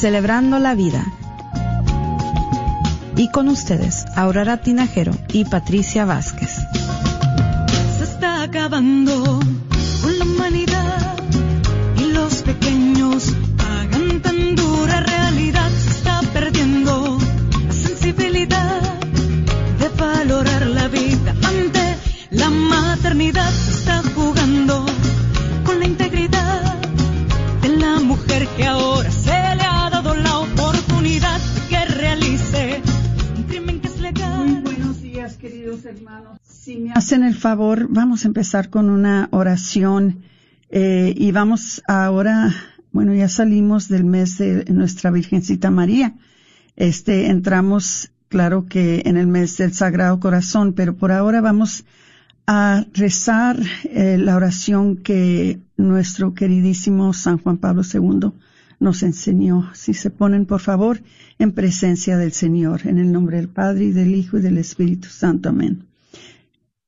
celebrando la vida. Y con ustedes, Aurora Tinajero y Patricia Vázquez. Hacen el favor, vamos a empezar con una oración eh, y vamos ahora, bueno, ya salimos del mes de nuestra Virgencita María. Este, entramos, claro que en el mes del Sagrado Corazón, pero por ahora vamos a rezar eh, la oración que nuestro queridísimo San Juan Pablo II nos enseñó. Si se ponen, por favor, en presencia del Señor, en el nombre del Padre y del Hijo y del Espíritu Santo. Amén.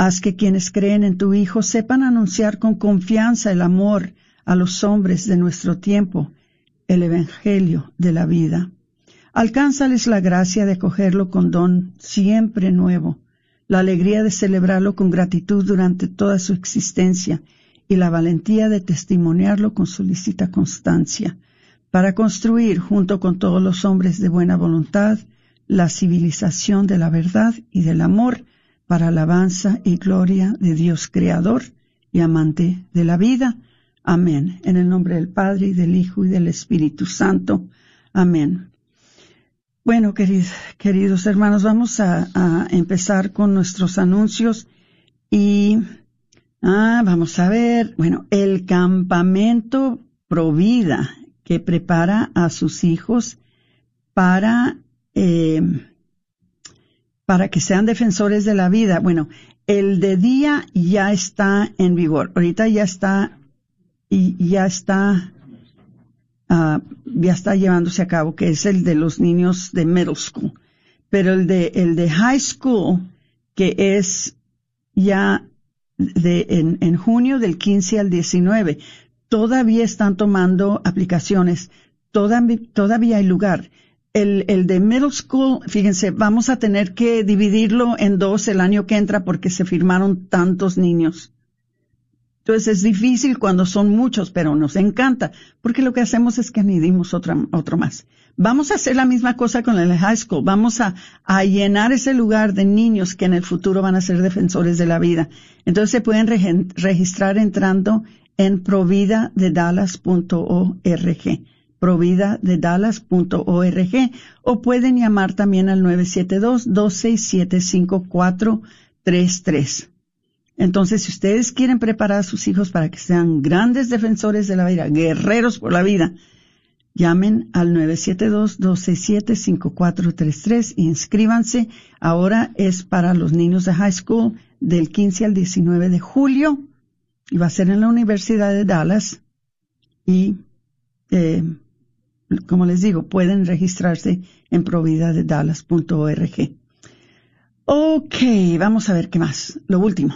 Haz que quienes creen en tu Hijo sepan anunciar con confianza el amor a los hombres de nuestro tiempo, el Evangelio de la vida. Alcánzales la gracia de cogerlo con don siempre nuevo, la alegría de celebrarlo con gratitud durante toda su existencia y la valentía de testimoniarlo con solicita constancia, para construir, junto con todos los hombres de buena voluntad, la civilización de la verdad y del amor para alabanza y gloria de Dios Creador y amante de la vida. Amén. En el nombre del Padre y del Hijo y del Espíritu Santo. Amén. Bueno, queridos, queridos hermanos, vamos a, empezar con nuestros anuncios y Ah, vamos a ver. Bueno, el campamento Provida que prepara a sus hijos para, eh, para que sean defensores de la vida. Bueno, el de día ya está en vigor. Ahorita ya está, ya está, uh, ya está llevándose a cabo, que es el de los niños de middle school. Pero el de, el de high school, que es ya de, en, en junio del 15 al 19. Todavía están tomando aplicaciones. Todavía hay lugar. El, el de middle school, fíjense, vamos a tener que dividirlo en dos el año que entra porque se firmaron tantos niños. Entonces es difícil cuando son muchos, pero nos encanta, porque lo que hacemos es que añadimos otro, otro más. Vamos a hacer la misma cosa con el high school. Vamos a, a, llenar ese lugar de niños que en el futuro van a ser defensores de la vida. Entonces se pueden registrar entrando en providadedallas.org providadedallas.org o pueden llamar también al 972-267-5433. Entonces, si ustedes quieren preparar a sus hijos para que sean grandes defensores de la vida, guerreros por la vida, llamen al 972-267-5433 e inscríbanse. Ahora es para los niños de high school del 15 al 19 de julio y va a ser en la Universidad de Dallas y eh, como les digo, pueden registrarse en providadedallas.org. Ok, vamos a ver qué más. Lo último.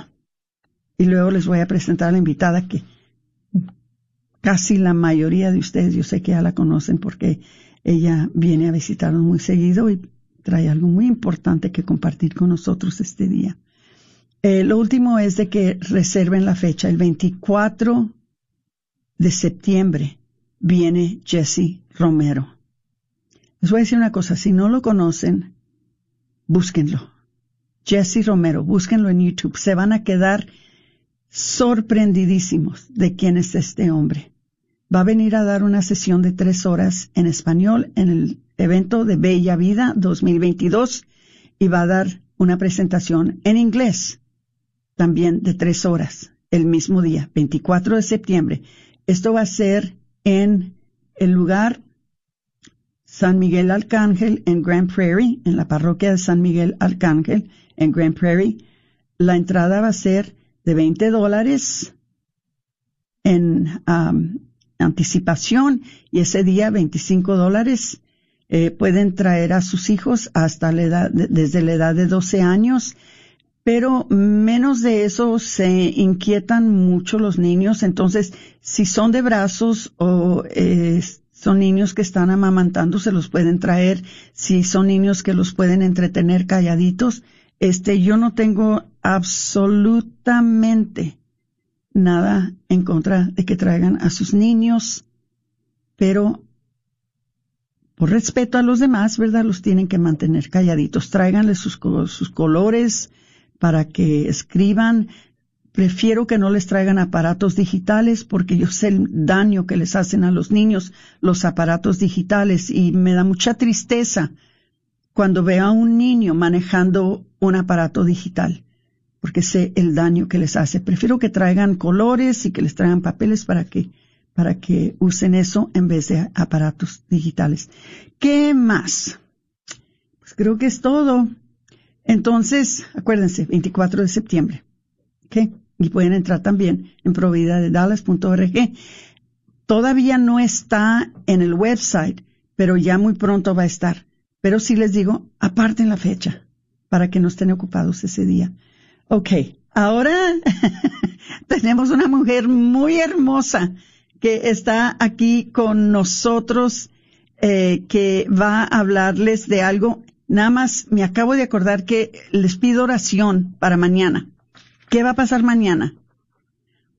Y luego les voy a presentar a la invitada que casi la mayoría de ustedes yo sé que ya la conocen porque ella viene a visitarnos muy seguido y trae algo muy importante que compartir con nosotros este día. Eh, lo último es de que reserven la fecha. El 24 de septiembre viene Jesse Romero. Les voy a decir una cosa, si no lo conocen, búsquenlo. Jesse Romero, búsquenlo en YouTube. Se van a quedar sorprendidísimos de quién es este hombre. Va a venir a dar una sesión de tres horas en español en el evento de Bella Vida 2022 y va a dar una presentación en inglés también de tres horas el mismo día, 24 de septiembre. Esto va a ser en el lugar San Miguel Arcángel en Grand Prairie, en la parroquia de San Miguel Arcángel en Grand Prairie. La entrada va a ser de 20 dólares en um, anticipación y ese día 25 dólares. Eh, pueden traer a sus hijos hasta la edad, desde la edad de 12 años pero menos de eso se inquietan mucho los niños. Entonces, si son de brazos o eh, son niños que están amamantando, se los pueden traer. Si son niños que los pueden entretener calladitos, este, yo no tengo absolutamente nada en contra de que traigan a sus niños, pero por respeto a los demás, ¿verdad? Los tienen que mantener calladitos. Tráiganle sus, sus colores, para que escriban. Prefiero que no les traigan aparatos digitales porque yo sé el daño que les hacen a los niños los aparatos digitales y me da mucha tristeza cuando veo a un niño manejando un aparato digital porque sé el daño que les hace. Prefiero que traigan colores y que les traigan papeles para que para que usen eso en vez de aparatos digitales. ¿Qué más? Pues creo que es todo. Entonces, acuérdense, 24 de septiembre. ¿Ok? Y pueden entrar también en providadedallas.org. Todavía no está en el website, pero ya muy pronto va a estar. Pero sí les digo, aparten la fecha para que no estén ocupados ese día. Ok, ahora tenemos una mujer muy hermosa que está aquí con nosotros, eh, que va a hablarles de algo Nada más me acabo de acordar que les pido oración para mañana. ¿Qué va a pasar mañana?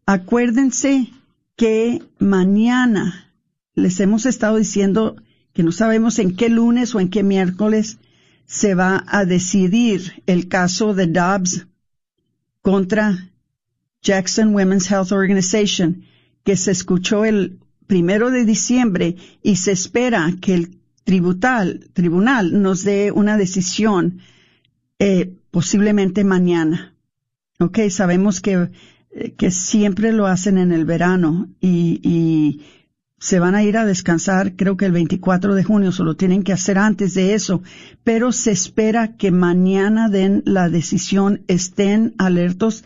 Acuérdense que mañana les hemos estado diciendo que no sabemos en qué lunes o en qué miércoles se va a decidir el caso de Dobbs contra Jackson Women's Health Organization, que se escuchó el primero de diciembre y se espera que el tributal, tribunal nos dé una decisión eh, posiblemente mañana. Ok, sabemos que, eh, que siempre lo hacen en el verano y, y se van a ir a descansar creo que el 24 de junio, solo tienen que hacer antes de eso, pero se espera que mañana den la decisión, estén alertos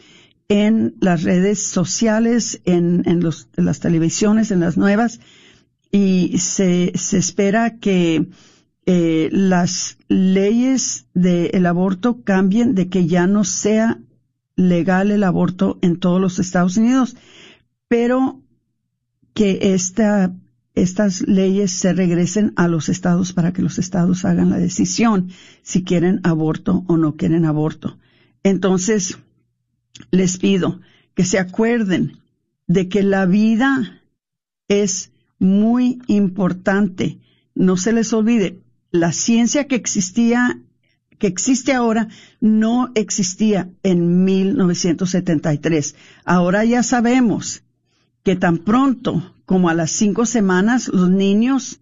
en las redes sociales, en, en, los, en las televisiones, en las nuevas, y se, se espera que eh, las leyes del aborto cambien, de que ya no sea legal el aborto en todos los Estados Unidos, pero que esta, estas leyes se regresen a los estados para que los estados hagan la decisión si quieren aborto o no quieren aborto. Entonces, les pido que se acuerden de que la vida es muy importante. No se les olvide, la ciencia que existía, que existe ahora, no existía en 1973. Ahora ya sabemos que tan pronto como a las cinco semanas los niños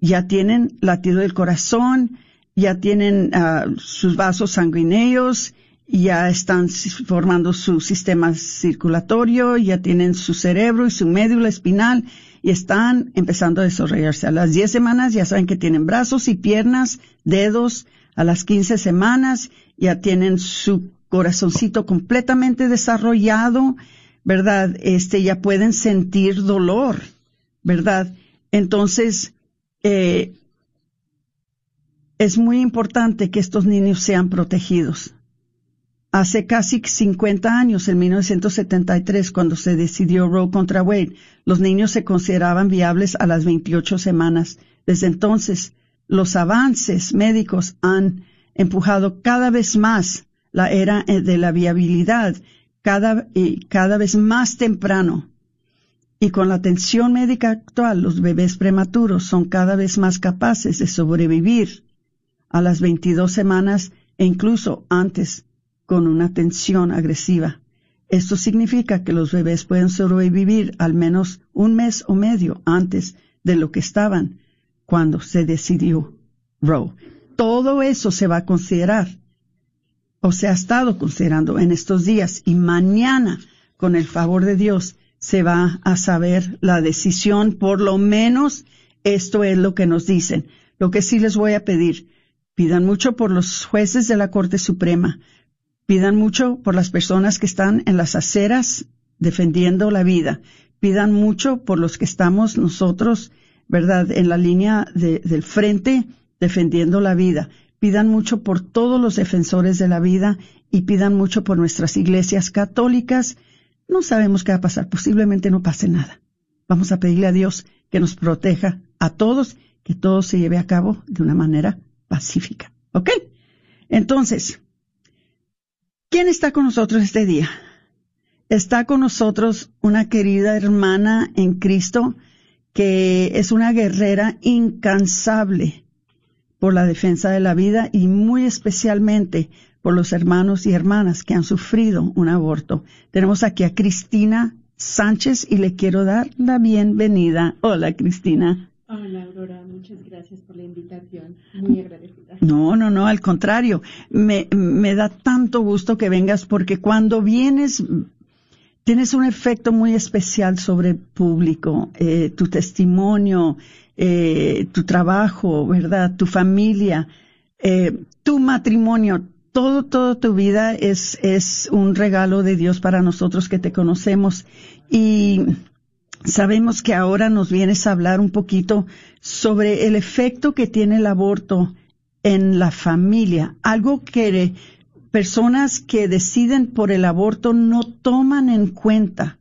ya tienen latido del corazón, ya tienen ah, sus vasos sanguíneos, ya están formando su sistema circulatorio, ya tienen su cerebro y su médula espinal y están empezando a desarrollarse. A las 10 semanas ya saben que tienen brazos y piernas, dedos. A las 15 semanas ya tienen su corazoncito completamente desarrollado, ¿verdad? Este, ya pueden sentir dolor, ¿verdad? Entonces, eh, es muy importante que estos niños sean protegidos. Hace casi 50 años, en 1973, cuando se decidió Roe contra Wade, los niños se consideraban viables a las 28 semanas. Desde entonces, los avances médicos han empujado cada vez más la era eh, de la viabilidad, cada, cada vez más temprano. Y con la atención médica actual, los bebés prematuros son cada vez más capaces de sobrevivir a las 22 semanas e incluso antes con una tensión agresiva. Esto significa que los bebés pueden sobrevivir al menos un mes o medio antes de lo que estaban cuando se decidió Roe. Todo eso se va a considerar o se ha estado considerando en estos días y mañana, con el favor de Dios, se va a saber la decisión. Por lo menos esto es lo que nos dicen. Lo que sí les voy a pedir, pidan mucho por los jueces de la Corte Suprema, Pidan mucho por las personas que están en las aceras defendiendo la vida. Pidan mucho por los que estamos nosotros, ¿verdad?, en la línea del frente defendiendo la vida. Pidan mucho por todos los defensores de la vida y pidan mucho por nuestras iglesias católicas. No sabemos qué va a pasar. Posiblemente no pase nada. Vamos a pedirle a Dios que nos proteja a todos, que todo se lleve a cabo de una manera pacífica. ¿Ok? Entonces, ¿Quién está con nosotros este día? Está con nosotros una querida hermana en Cristo que es una guerrera incansable por la defensa de la vida y muy especialmente por los hermanos y hermanas que han sufrido un aborto. Tenemos aquí a Cristina Sánchez y le quiero dar la bienvenida. Hola, Cristina. Hola, Aurora, muchas gracias por la invitación. Muy agradecida. No, no, no, al contrario. Me, me da tanto gusto que vengas porque cuando vienes tienes un efecto muy especial sobre el público, eh, tu testimonio, eh, tu trabajo, ¿verdad? Tu familia, eh, tu matrimonio, todo, toda tu vida es, es un regalo de Dios para nosotros que te conocemos. Y Sabemos que ahora nos vienes a hablar un poquito sobre el efecto que tiene el aborto en la familia, algo que personas que deciden por el aborto no toman en cuenta.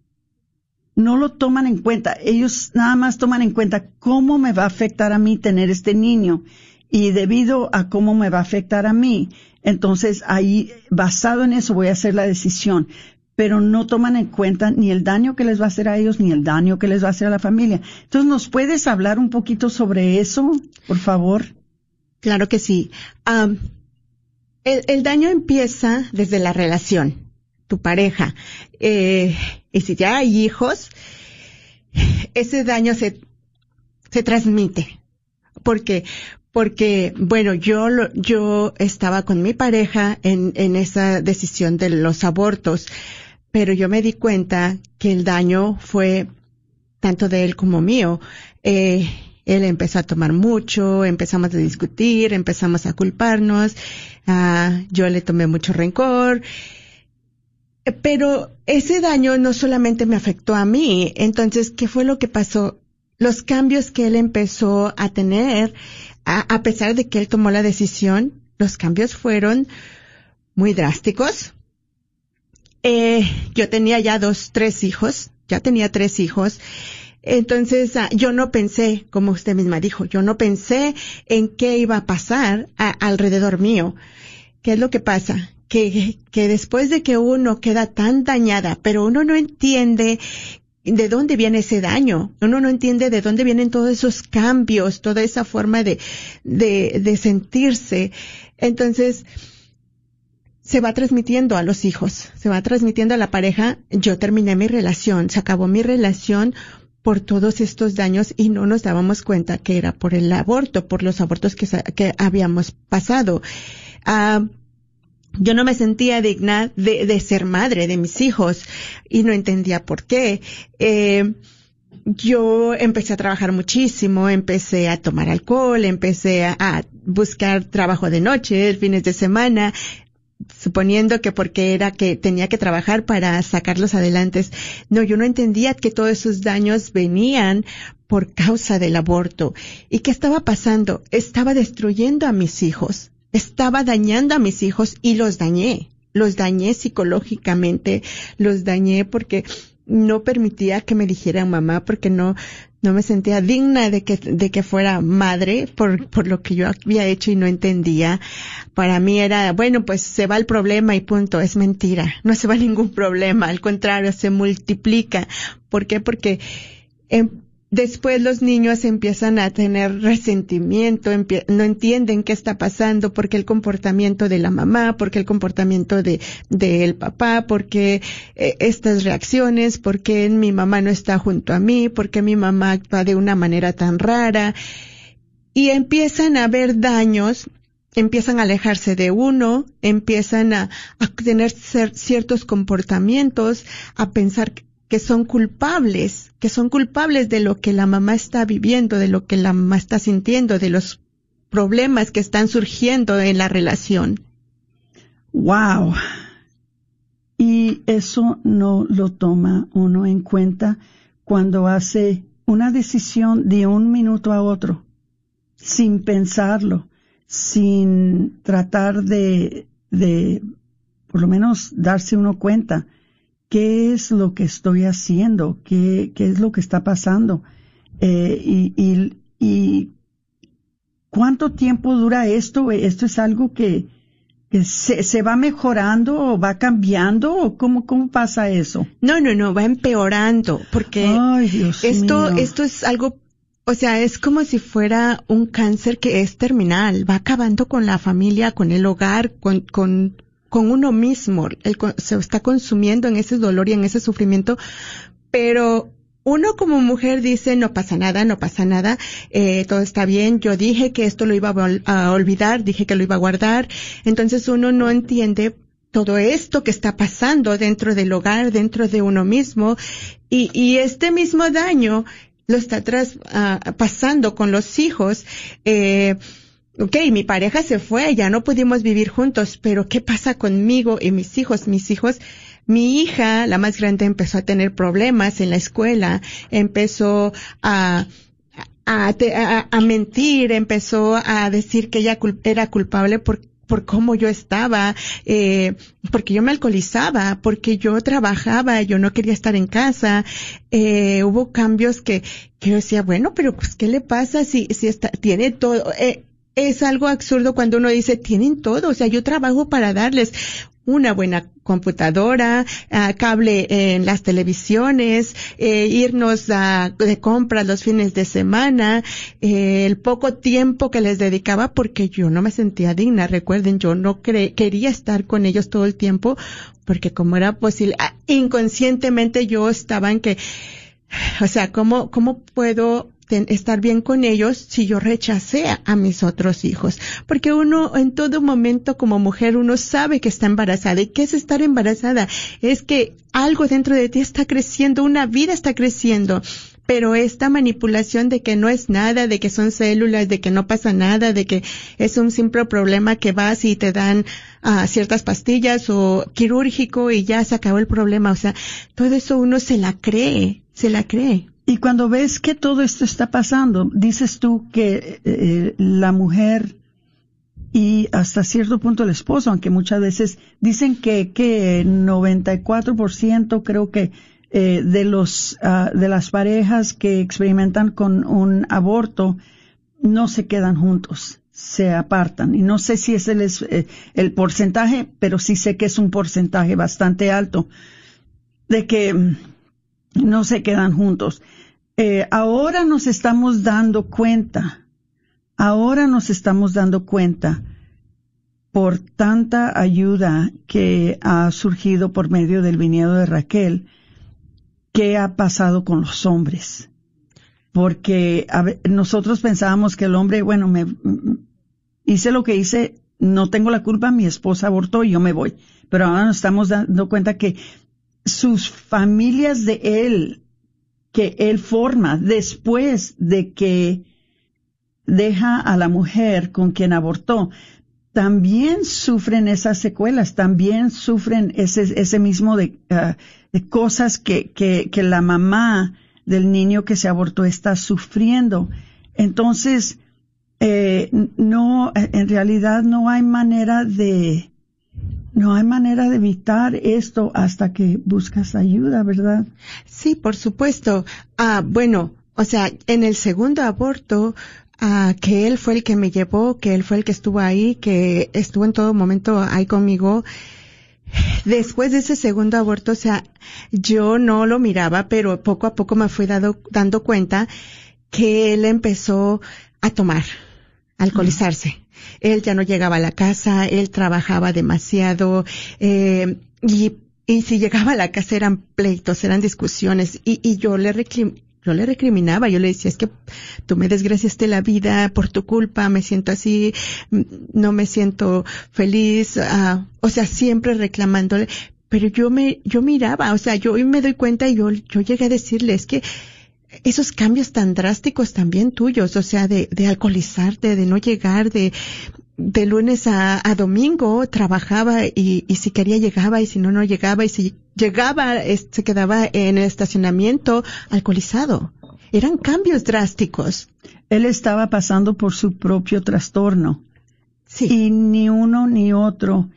No lo toman en cuenta. Ellos nada más toman en cuenta cómo me va a afectar a mí tener este niño. Y debido a cómo me va a afectar a mí, entonces ahí, basado en eso, voy a hacer la decisión pero no toman en cuenta ni el daño que les va a hacer a ellos ni el daño que les va a hacer a la familia. Entonces, ¿nos puedes hablar un poquito sobre eso, por favor? Claro que sí. El, daño empieza desde la relación, tu pareja. Eh, y si ya hay hijos, ese daño se, se transmite. Porque, porque, bueno, yo, yo estaba con mi pareja en, en esa decisión de los abortos pero yo me di cuenta que el daño fue tanto de él como mío. Eh, él empezó a tomar mucho, empezamos a discutir, empezamos a culparnos, yo le tomé mucho rencor, pero ese daño no solamente me afectó a mí, entonces, ¿qué fue lo que pasó? Los cambios que él empezó a tener, a, a pesar de que él tomó la decisión, los cambios fueron muy drásticos, eh, yo tenía ya dos, tres hijos, ya tenía tres hijos. Entonces, ah, yo no pensé, como usted misma dijo, yo no pensé en qué iba a pasar alrededor mío. ¿Qué es lo que pasa? Que, que después de que uno queda tan dañada, pero uno no entiende de dónde viene ese daño. Uno no entiende de dónde vienen todos esos cambios, toda esa forma de, sentirse. Entonces, se va transmitiendo a los hijos, se va transmitiendo a la pareja. Yo terminé mi relación, se acabó mi relación por todos estos daños y no nos dábamos cuenta que era por el aborto, por los abortos que, que habíamos pasado. Ah, yo no me sentía digna de, de, ser madre de mis hijos y no entendía por qué. Eh, yo empecé a trabajar muchísimo, empecé a tomar alcohol, empecé a, a buscar trabajo de noche, fines de semana, suponiendo que porque era que tenía que trabajar para sacarlos adelante. No, yo no entendía que todos esos daños venían por causa del aborto. ¿Y qué estaba pasando? Estaba destruyendo a mis hijos, estaba dañando a mis hijos y los dañé. Los dañé psicológicamente, los dañé porque no permitía que me dijeran mamá porque no, no me sentía digna de que, de que fuera madre por, por lo que yo había hecho y no entendía. Para mí era, bueno, pues se va el problema y punto. Es mentira. No se va ningún problema. Al contrario, se multiplica. ¿Por qué? Porque, em, después los niños empiezan a tener resentimiento, no entienden qué está pasando, porque el comportamiento de la mamá, porque el comportamiento de del papá, porque eh, estas reacciones, porque mi mamá no está junto a mí, porque mi mamá actúa de una manera tan rara. Y empiezan a haber daños empiezan a alejarse de uno, empiezan a, a tener ciertos comportamientos, a pensar que son culpables, que son culpables de lo que la mamá está viviendo, de lo que la mamá está sintiendo, de los problemas que están surgiendo en la relación. Wow. Y eso no lo toma uno en cuenta cuando hace una decisión de un minuto a otro, sin pensarlo, sin tratar de, de por lo menos darse uno cuenta qué es lo que estoy haciendo, qué, qué es lo que está pasando eh, y, y, y, cuánto tiempo dura esto. Esto es algo que, que se, se, va mejorando o va cambiando o cómo, cómo pasa eso. No, no, no, va empeorando porque Ay, Dios esto, mío. esto es algo o sea, es como si fuera un cáncer que es terminal, va acabando con la familia, con el hogar, con, con con uno mismo, el, se está consumiendo en ese dolor y en ese sufrimiento, pero uno como mujer dice no pasa nada, no pasa nada, eh, todo está bien, yo dije que esto lo iba a, olvidar, dije que lo iba a guardar, entonces uno no entiende todo esto que está pasando dentro del hogar, dentro de uno mismo, y, y este mismo daño lo está tras, uh, pasando con los hijos, eh, ok, mi pareja se fue, ya no pudimos vivir juntos, pero ¿qué pasa conmigo y mis hijos? Mis hijos, mi hija, la más grande, empezó a tener problemas en la escuela, empezó a, a, a, a mentir, empezó a decir que ella era culpable por, por cómo yo estaba, eh, porque yo me alcoholizaba, porque yo trabajaba, yo no quería estar en casa, eh, hubo cambios que, que yo decía, bueno, pero pues, ¿qué le pasa si, si está, tiene todo, eh, es algo absurdo cuando uno dice, tienen todo, o sea, yo trabajo para darles una buena computadora, uh, cable en las televisiones, eh, irnos a, de compras los fines de semana, eh, el poco tiempo que les dedicaba porque yo no me sentía digna. Recuerden, yo no quería estar con ellos todo el tiempo porque como era posible, ah, inconscientemente yo estaba en que, o sea, ¿cómo, cómo puedo estar bien con ellos si yo rechacé a, mis otros hijos. Porque uno en todo momento como mujer uno sabe que está embarazada. ¿Y qué es estar embarazada? Es que algo dentro de ti está creciendo, una vida está creciendo. Pero esta manipulación de que no es nada, de que son células, de que no pasa nada, de que es un simple problema que vas y te dan uh, ciertas pastillas o quirúrgico y ya se acabó el problema. O sea, todo eso uno se la cree, se la cree. Y cuando ves que todo esto está pasando, dices tú que eh, la mujer y hasta cierto punto el esposo, aunque muchas veces dicen que que 94% creo que eh, de los uh, de las parejas que experimentan con un aborto no se quedan juntos, se apartan. Y no sé si es eh, el porcentaje, pero sí sé que es un porcentaje bastante alto. De que no se quedan juntos. Eh, ahora nos estamos dando cuenta, ahora nos estamos dando cuenta por tanta ayuda que ha surgido por medio del viñedo de Raquel, qué ha pasado con los hombres. Porque nosotros pensábamos que el hombre, bueno, me hice lo que hice, no tengo la culpa, mi esposa abortó y yo me voy. Pero ahora nos estamos dando cuenta que sus familias de él, que él forma después de que deja a la mujer con quien abortó, también sufren esas secuelas, también sufren ese, ese mismo de, ah, cosas que, que, que la mamá del niño que se abortó está sufriendo. Entonces, eh, no, en realidad no hay manera de, no hay manera de evitar esto hasta que buscas ayuda, ¿verdad? Sí, por supuesto. Ah, bueno, o sea, en el segundo aborto, ah, que él fue el que me llevó, que él fue el que estuvo ahí, que estuvo en todo momento ahí conmigo. Después de ese segundo aborto, o sea, yo no lo miraba, pero poco a poco me fui dado, dando cuenta que él empezó a tomar, a alcoholizarse. Él ya no llegaba a la casa, él trabajaba demasiado, eh, y, y si llegaba a la casa eran pleitos, eran discusiones, y, y yo le yo le recriminaba, yo le decía, es que tú me desgraciaste la vida por tu culpa, me siento así, no me siento feliz, ah, o sea, siempre reclamándole, pero yo me, yo miraba, o sea, yo hoy me doy cuenta y yo, yo llegué a decirle, es que esos cambios tan drásticos también tuyos, o sea, de, de alcoholizarte, de no llegar, de, de lunes a, a domingo trabajaba y, y, si quería llegaba y si no, no llegaba y si llegaba se quedaba en el estacionamiento alcoholizado. Eran cambios drásticos. Él estaba pasando por su propio trastorno. Sí. Y ni uno ni otro,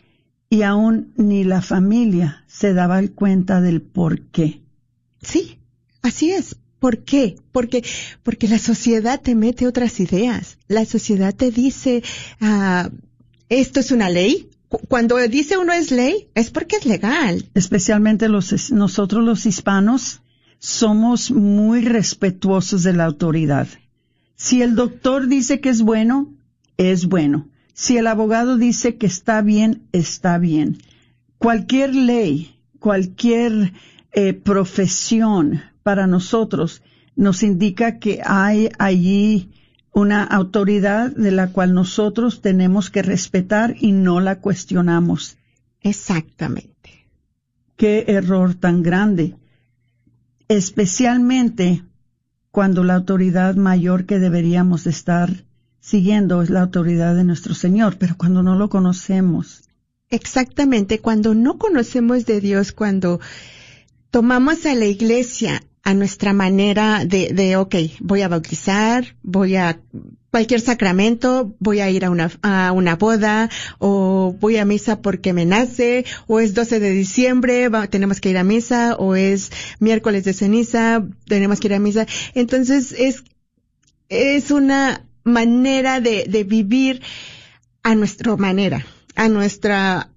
y aún ni la familia se daba cuenta del por qué. Sí, así es. ¿Por qué? Porque, porque la sociedad te mete otras ideas. La sociedad te dice, ah, esto es una ley. Cuando dice uno es ley, es porque es legal. Especialmente nosotros los hispanos somos muy respetuosos de la autoridad. Si el doctor dice que es bueno, es bueno. Si el abogado dice que está bien, está bien. Cualquier ley, cualquier eh, profesión, para nosotros nos indica que hay allí una autoridad de la cual nosotros tenemos que respetar y no la cuestionamos. Exactamente. Qué error tan grande. Especialmente cuando la autoridad mayor que deberíamos estar siguiendo es la autoridad de nuestro Señor, pero cuando no lo conocemos. Exactamente, cuando no conocemos de Dios, cuando tomamos a la iglesia a nuestra manera de, de, ok, voy a bautizar, voy a cualquier sacramento, voy a ir a una, a una boda, o voy a misa porque me nace, o es 12 de diciembre, tenemos que ir a misa, o es miércoles de ceniza, tenemos que ir a misa. Entonces es, es una manera de, de vivir a nuestra manera, a nuestra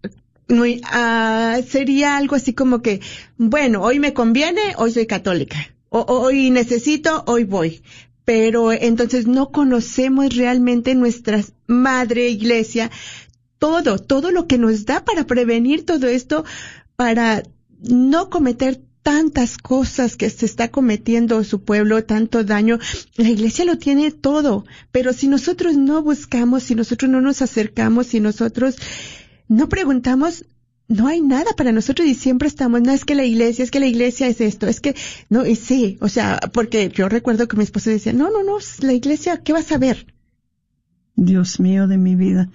no, uh, sería algo así como que, bueno, hoy me conviene, hoy soy católica. O, hoy necesito, hoy voy. Pero entonces no conocemos realmente nuestra madre iglesia, todo, todo lo que nos da para prevenir todo esto, para no cometer tantas cosas que se está cometiendo su pueblo, tanto daño. La iglesia lo tiene todo, pero si nosotros no buscamos, si nosotros no nos acercamos, si nosotros no preguntamos, no hay nada para nosotros y siempre estamos, no es que la iglesia, es que la iglesia es esto, es que, no, y sí, o sea, porque yo recuerdo que mi esposo decía, no, no, no, la iglesia, ¿qué vas a ver? Dios mío de mi vida,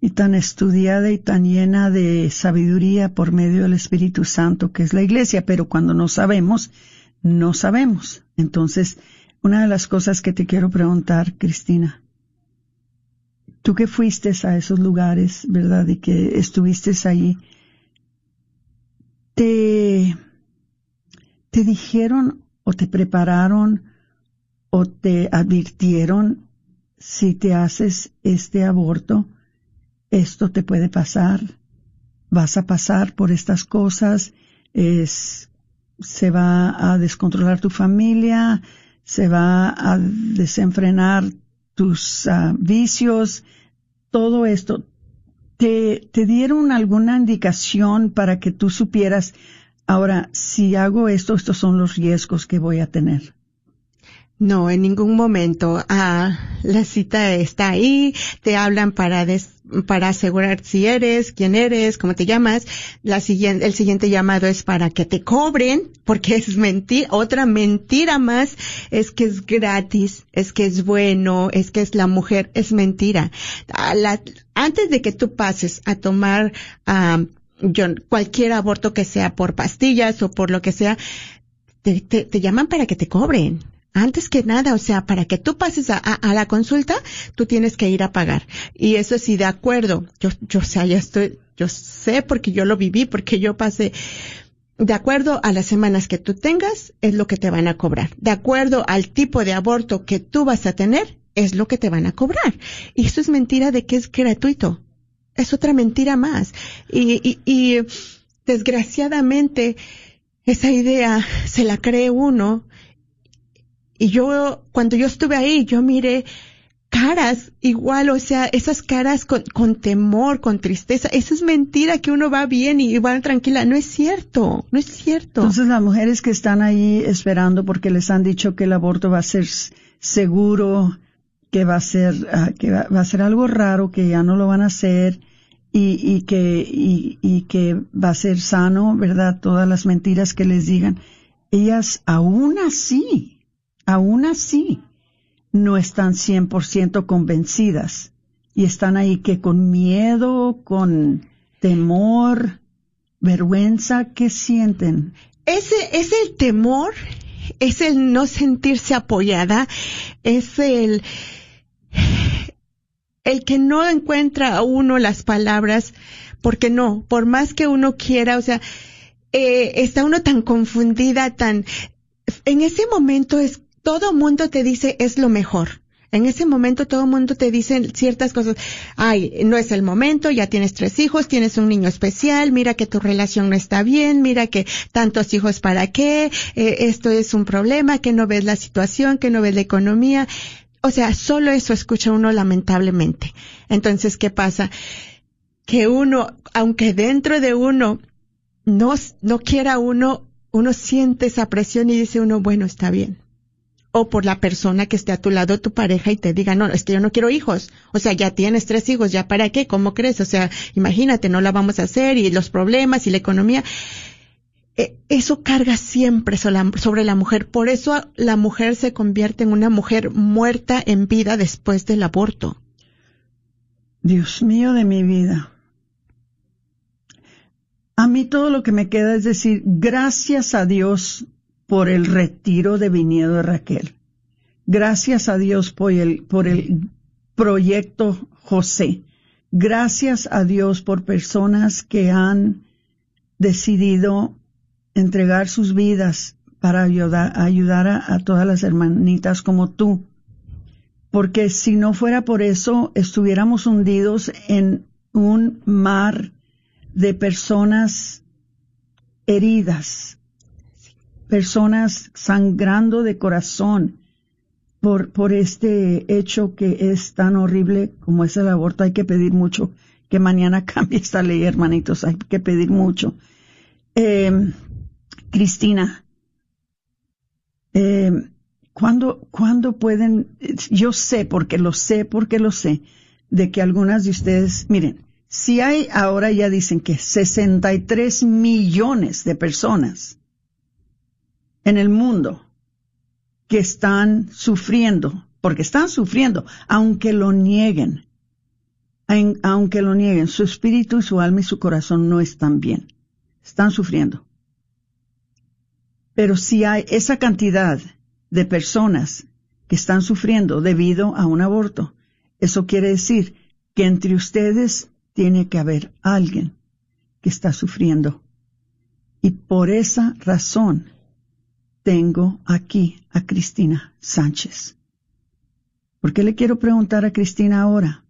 y tan estudiada y tan llena de sabiduría por medio del Espíritu Santo que es la iglesia, pero cuando no sabemos, no sabemos. Entonces, una de las cosas que te quiero preguntar, Cristina, tú que fuiste a esos lugares, ¿verdad? Y que estuviste ahí, te, te dijeron o te prepararon o te advirtieron si te haces este aborto, esto te puede pasar, vas a pasar por estas cosas, es, se va a descontrolar tu familia, se va a desenfrenar tus uh, vicios, todo esto, ¿te, ¿te dieron alguna indicación para que tú supieras, ahora, si hago esto, estos son los riesgos que voy a tener? No, en ningún momento. Ah, la cita está ahí, te hablan para para asegurar si eres, quién eres, cómo te llamas. La siguiente, el siguiente llamado es para que te cobren, porque es mentira. Otra mentira más es que es gratis, es que es bueno, es que es la mujer, es mentira. Ah, antes de que tú pases a tomar ah, cualquier aborto que sea por pastillas o por lo que sea, te llaman para que te cobren antes que nada, o sea, para que tú pases a, la consulta, tú tienes que ir a pagar. Y eso sí, de acuerdo. Yo, yo, o ya estoy, yo sé porque yo lo viví, porque yo pasé. De acuerdo a las semanas que tú tengas, es lo que te van a cobrar. De acuerdo al tipo de aborto que tú vas a tener, es lo que te van a cobrar. Y eso es mentira de que es gratuito. Es otra mentira más. Y, y, y desgraciadamente, esa idea se la cree uno y yo, cuando yo estuve ahí, yo miré caras igual, o sea, esas caras con, con temor, con tristeza. Esa es mentira que uno va bien y va tranquila. No es cierto, no es cierto. Entonces las mujeres que están ahí esperando porque les han dicho que el aborto va a ser seguro, que va a ser, ah, que va, a ser algo raro, que ya no lo van a hacer y, y que, y, y que va a ser sano, ¿verdad? Todas las mentiras que les digan. Ellas aún así aún así no están 100% convencidas y están ahí que con miedo, con temor, vergüenza, ¿qué sienten? Ese es el temor, es el no sentirse apoyada, es el el que no encuentra a uno las palabras, porque no, por más que uno quiera, o sea, eh, está uno tan confundida, tan, en ese momento es todo mundo te dice es lo mejor. En ese momento todo mundo te dice ciertas cosas. Ay, no es el momento, ya tienes tres hijos, tienes un niño especial, mira que tu relación no está bien, mira que tantos hijos para qué, eh, esto es un problema, que no ves la situación, que no ves la economía. O sea, solo eso escucha uno lamentablemente. Entonces, ¿qué pasa? Que uno, aunque dentro de uno no, no quiera uno, uno siente esa presión y dice uno, bueno, está bien o por la persona que esté a tu lado, tu pareja, y te diga, no, es que yo no quiero hijos. O sea, ya tienes tres hijos, ¿ya para qué? ¿Cómo crees? O sea, imagínate, no la vamos a hacer y los problemas y la economía. Eh, eso carga siempre sobre la mujer. Por eso la mujer se convierte en una mujer muerta en vida después del aborto. Dios mío de mi vida. A mí todo lo que me queda es decir, gracias a Dios por el retiro de viñedo de Raquel. Gracias a Dios por el, por el proyecto José. Gracias a Dios por personas que han decidido entregar sus vidas para ayudar, a todas las hermanitas como tú. Porque si no fuera por eso, estuviéramos hundidos en un mar de personas heridas, personas sangrando de corazón por, por este hecho que es tan horrible como es el aborto. Hay que pedir mucho que mañana cambie esta ley, hermanitos. Hay que pedir mucho. Eh, Cristina, eh, ¿cuándo, ¿cuándo pueden? Yo sé, porque lo sé, porque lo sé, de que algunas de ustedes, miren, si hay ahora ya dicen que 63 millones de personas en el mundo que están sufriendo, porque están sufriendo, aunque lo nieguen, aunque lo nieguen, su espíritu y su alma y su corazón no están bien, están sufriendo. Pero si hay esa cantidad de personas que están sufriendo debido a un aborto, eso quiere decir que entre ustedes tiene que haber alguien que está sufriendo. Y por esa razón tengo aquí a Cristina Sánchez. ¿Por qué le quiero preguntar a Cristina ahora?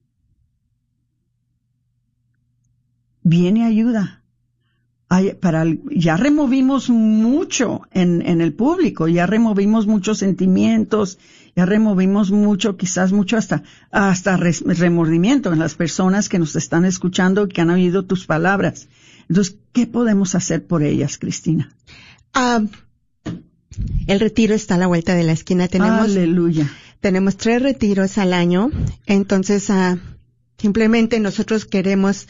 Viene ayuda. para, ya removimos mucho en, en, el público, ya removimos muchos sentimientos, ya removimos mucho, quizás mucho hasta, hasta remordimiento en las personas que nos están escuchando que han oído tus palabras. Entonces, ¿qué podemos hacer por ellas, Cristina? Ah, El retiro está a la vuelta de la esquina. Tenemos, Aleluya. tenemos tres retiros al año. Entonces, ah, simplemente nosotros queremos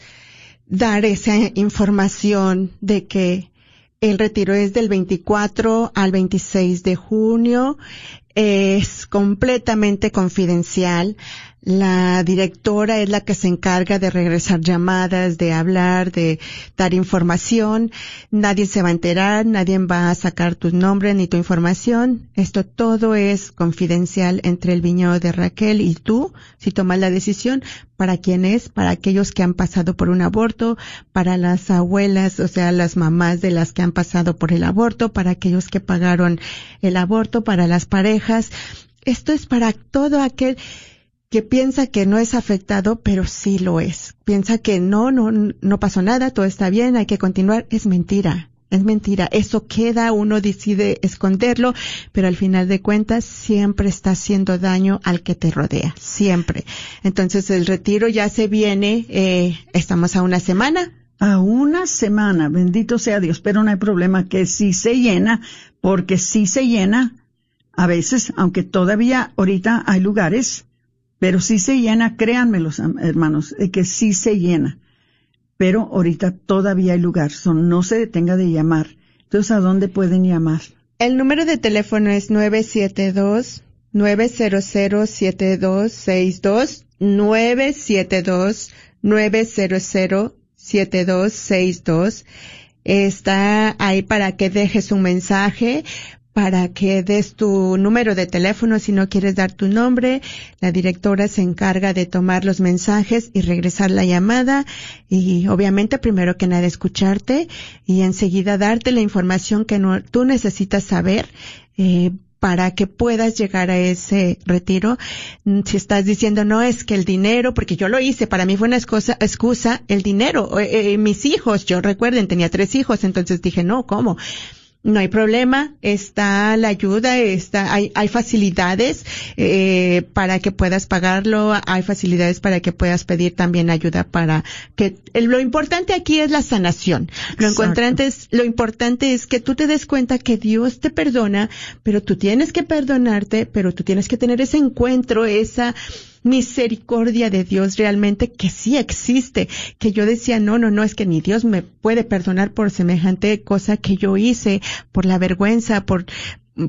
dar esa información de que el retiro es del 24 al 26 de junio. Es completamente confidencial. La directora es la que se encarga de regresar llamadas, de hablar, de dar información. Nadie se va a enterar, nadie va a sacar tu nombre ni tu información. Esto todo es confidencial entre el viñedo de Raquel y tú, si tomas la decisión, para quién es, para aquellos que han pasado por un aborto, para las abuelas, o sea, las mamás de las que han pasado por el aborto, para aquellos que pagaron el aborto, para las parejas. Esto es para todo aquel que piensa que no es afectado, pero sí lo es. Piensa que no, no, no pasó nada, todo está bien, hay que continuar. Es mentira. Es mentira. Eso queda, uno decide esconderlo, pero al final de cuentas siempre está haciendo daño al que te rodea. Siempre. Entonces el retiro ya se viene, eh, estamos a una semana. A una semana, bendito sea Dios, pero no hay problema que sí se llena, porque sí se llena a veces, aunque todavía ahorita hay lugares pero sí se llena, créanme los hermanos, que sí se llena. Pero ahorita todavía hay lugar, no se detenga de llamar. Entonces, ¿a dónde pueden llamar? El número de teléfono es 972 900 7262 972 900 7262 Está ahí para que dejes un mensaje para que des tu número de teléfono si no quieres dar tu nombre. La directora se encarga de tomar los mensajes y regresar la llamada y obviamente primero que nada escucharte y enseguida darte la información que no, tú necesitas saber. Eh, para que puedas llegar a ese retiro. Mm, si estás diciendo, no, es que el dinero, porque yo lo hice, para mí fue una excusa, excusa el dinero. Eh, eh, mis hijos, yo recuerden, tenía tres hijos, entonces dije, no, ¿cómo? No hay problema, está la ayuda, está, hay, hay facilidades eh, para que puedas pagarlo, hay facilidades para que puedas pedir también ayuda para que lo importante aquí es la sanación. Lo importante es, lo importante es que tú te des cuenta que Dios te perdona, pero tú tienes que perdonarte, pero tú tienes que tener ese encuentro, esa misericordia de Dios realmente que sí existe, que yo decía, no, no, no, es que ni Dios me puede perdonar por semejante cosa que yo hice, por la vergüenza, por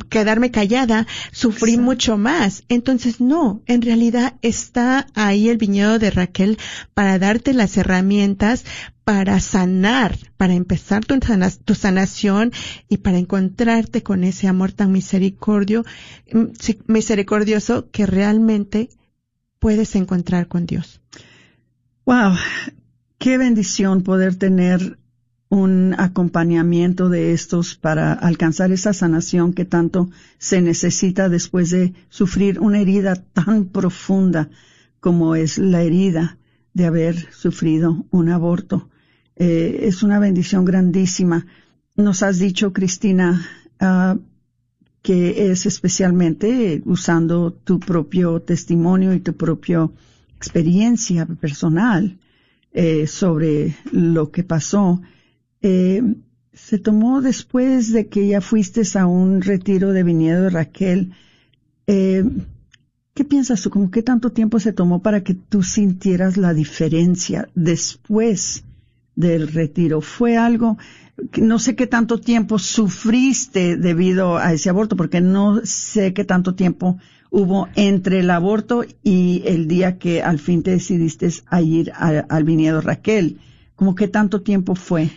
quedarme callada, sufrí mucho más. Entonces, no, en realidad está ahí el viñedo de Raquel para darte las herramientas para sanar, para empezar tu, tu sanación y para encontrarte con ese amor tan misericordio, mm, misericordioso que realmente puedes encontrar con Dios. Wow, qué bendición poder tener un acompañamiento de estos para alcanzar esa sanación que tanto se necesita después de sufrir una herida tan profunda como es la herida de haber sufrido un aborto. Eh, es una bendición grandísima. Nos has dicho, Cristina, uh, que es especialmente usando tu propio testimonio y tu propia experiencia personal eh, sobre lo que pasó. Eh, se tomó después de que ya fuiste a un retiro de viñedo de Raquel. Eh, ¿Qué piensas tú? ¿Cómo qué tanto tiempo se tomó para que tú sintieras la diferencia después del retiro? ¿Fue algo no sé qué tanto tiempo sufriste debido a ese aborto, porque no sé qué tanto tiempo hubo entre el aborto y el día que al fin te decidiste a ir al viñedo Raquel. ¿Cómo qué tanto tiempo fue?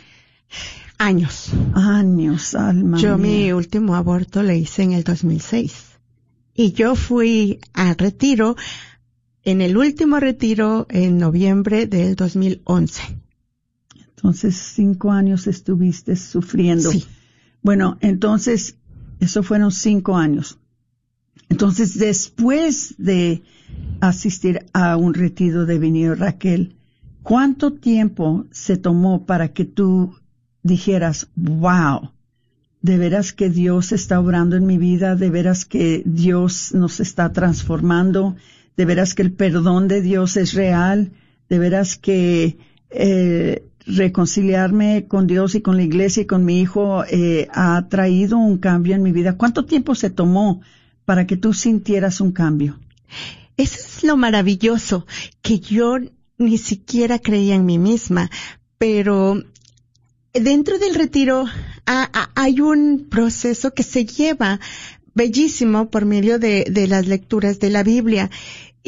Años. Años, alma. Yo mi último aborto le hice en el 2006. Y yo fui al retiro, en el último retiro en noviembre del 2011. Entonces, cinco años estuviste sufriendo. Sí. Bueno, entonces, eso fueron cinco años. Entonces, después de asistir a un retiro de Vinilo Raquel, ¿cuánto tiempo se tomó para que tú dijeras, wow, de veras que Dios está obrando en mi vida, de veras que Dios nos está transformando, de veras que el perdón de Dios es real, de veras que eh, reconciliarme con Dios y con la iglesia y con mi hijo eh, ha traído un cambio en mi vida. ¿Cuánto tiempo se tomó para que tú sintieras un cambio? Eso es lo maravilloso, que yo ni siquiera creía en mí misma, pero dentro del retiro hay un proceso que se lleva bellísimo por medio de, las lecturas de la Biblia.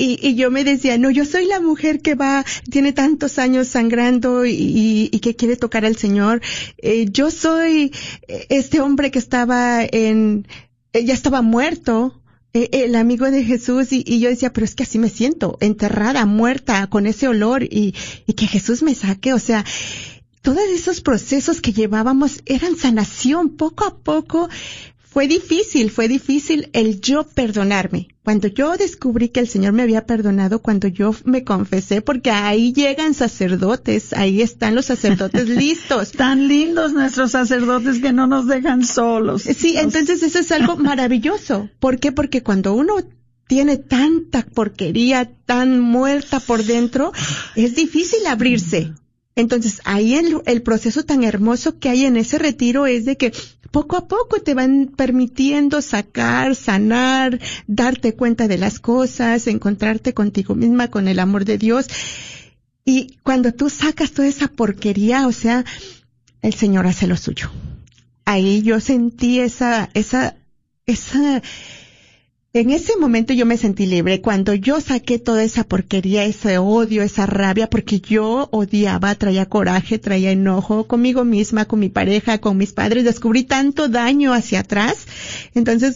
Y, yo me decía, no, yo soy la mujer que va, tiene tantos años sangrando y, que quiere tocar al Señor. Eh, yo soy este hombre que estaba en, eh, ya estaba muerto, eh, el amigo de Jesús y, yo decía, pero es que así me siento, enterrada, muerta, con ese olor y, y que Jesús me saque. O sea, todos esos procesos que llevábamos eran sanación poco a poco. Fue difícil, fue difícil el yo perdonarme. Cuando yo descubrí que el Señor me había perdonado, cuando yo me confesé, porque ahí llegan sacerdotes, ahí están los sacerdotes listos. Tan lindos nuestros sacerdotes que no nos dejan solos. Sí, entonces eso es algo maravilloso. ¿Por qué? Porque cuando uno tiene tanta porquería tan muerta por dentro, es difícil abrirse. Entonces, ahí el, el, proceso tan hermoso que hay en ese retiro es de que poco a poco te van permitiendo sacar, sanar, darte cuenta de las cosas, encontrarte contigo misma, con el amor de Dios. Y cuando tú sacas toda esa porquería, o sea, el Señor hace lo suyo. Ahí yo sentí esa, esa, esa, en ese momento yo me sentí libre cuando yo saqué toda esa porquería, ese odio, esa rabia, porque yo odiaba, traía coraje, traía enojo conmigo misma, con mi pareja, con mis padres, descubrí tanto daño hacia atrás. Entonces,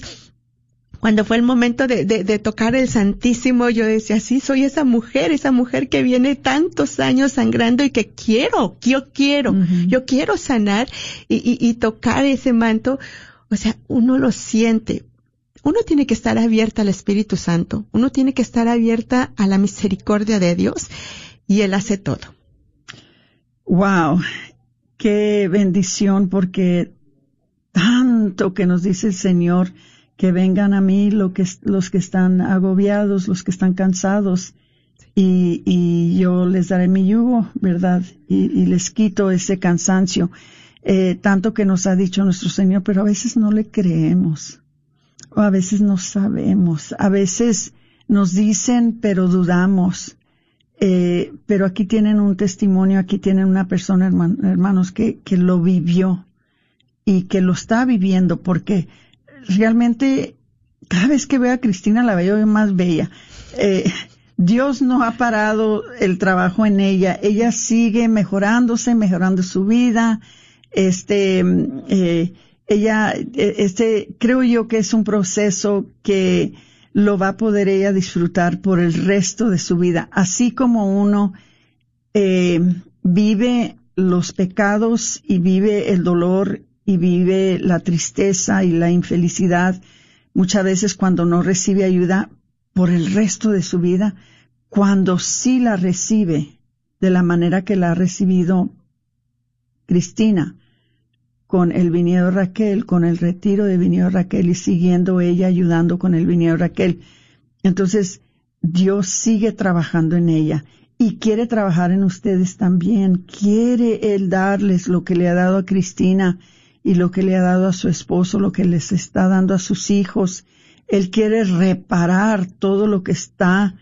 cuando fue el momento de, de, tocar el Santísimo, yo decía, sí, soy esa mujer, esa mujer que viene tantos años sangrando y que quiero, yo quiero, yo quiero sanar y, y, y tocar ese manto. O sea, uno lo siente, uno tiene que estar abierta al Espíritu Santo, uno tiene que estar abierta a la misericordia de Dios y Él hace todo. Wow, qué bendición porque tanto que nos dice el Señor que vengan a mí lo que, los que están agobiados, los que están cansados, y, yo les daré mi yugo, ¿verdad? Y, les quito ese cansancio, eh, tanto que nos ha dicho nuestro Señor, pero a veces no le creemos a veces no sabemos, a veces nos dicen pero dudamos. Eh, pero aquí tienen un testimonio, aquí tienen una persona, hermanos, que, que lo vivió y que lo está viviendo, porque realmente cada vez que veo a Cristina la veo más bella. Eh, Dios no ha parado el trabajo en ella, ella sigue mejorándose, mejorando su vida, este, eh, ella, e, este, creo yo que es un proceso que lo va a poder ella disfrutar por el resto de su vida, así como uno eh, vive los pecados y vive el dolor y vive la tristeza y la infelicidad, muchas veces cuando no recibe ayuda por el resto de su vida, cuando sí la recibe de la manera que la ha recibido Cristina, con el viñedo Raquel, con el retiro de viñedo Raquel y siguiendo ella ayudando con el viñedo Raquel. Entonces, Dios sigue trabajando en ella y quiere trabajar en ustedes también. Quiere Él darles lo que le ha dado a Cristina y lo que le ha dado a su esposo, lo que les está dando a sus hijos. Él quiere reparar todo lo que está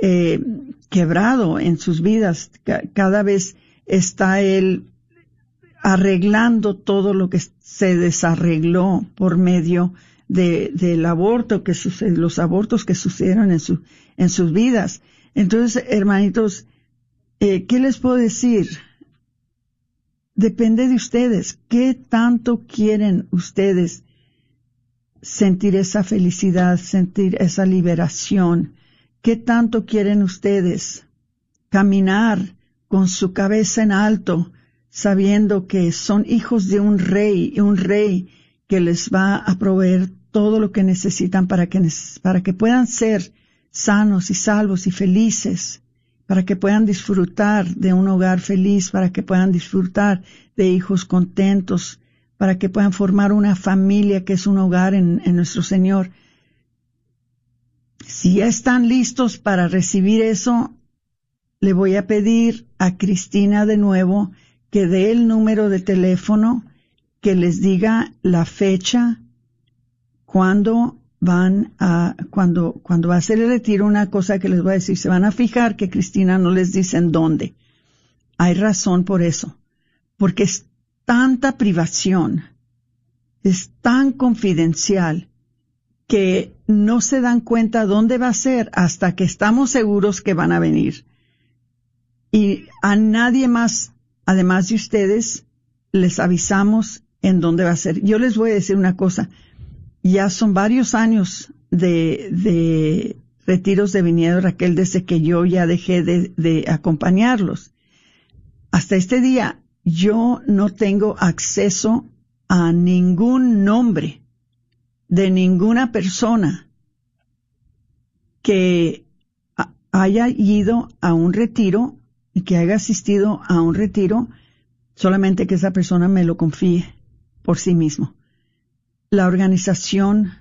eh, quebrado en sus vidas. Cada vez está Él arreglando todo lo que se desarregló por medio de, del aborto que sucede, los abortos que sucedieron en su, en sus vidas. Entonces, hermanitos, eh, ¿qué les puedo decir? Depende de ustedes. ¿Qué tanto quieren ustedes sentir esa felicidad, sentir esa liberación? ¿Qué tanto quieren ustedes caminar con su cabeza en alto, sabiendo que son hijos de un rey y un rey que les va a proveer todo lo que necesitan para que, para que puedan ser sanos y salvos y felices, para que puedan disfrutar de un hogar feliz, para que puedan disfrutar de hijos contentos, para que puedan formar una familia que es un hogar en, en nuestro Señor. Si ya están listos para recibir eso, le voy a pedir a Cristina de nuevo que dé el número de teléfono, que les diga la fecha, cuando van a, cuando, cuando va a hacer el retiro, una cosa que les voy a decir, se van a fijar que Cristina no les dice en dónde. Hay razón por eso, porque es tanta privación, es tan confidencial, que no se dan cuenta dónde va a ser hasta que estamos seguros que van a venir. Y a nadie más, además de ustedes, les avisamos en dónde va a ser. Yo les voy a decir una cosa. Ya son varios años de, de retiros de viñedo, Raquel, desde que yo ya dejé de, de acompañarlos. Hasta este día, yo no tengo acceso a ningún nombre de ninguna persona que haya ido a un retiro que haya asistido a un retiro, solamente que esa persona me lo confíe por sí mismo. La organización,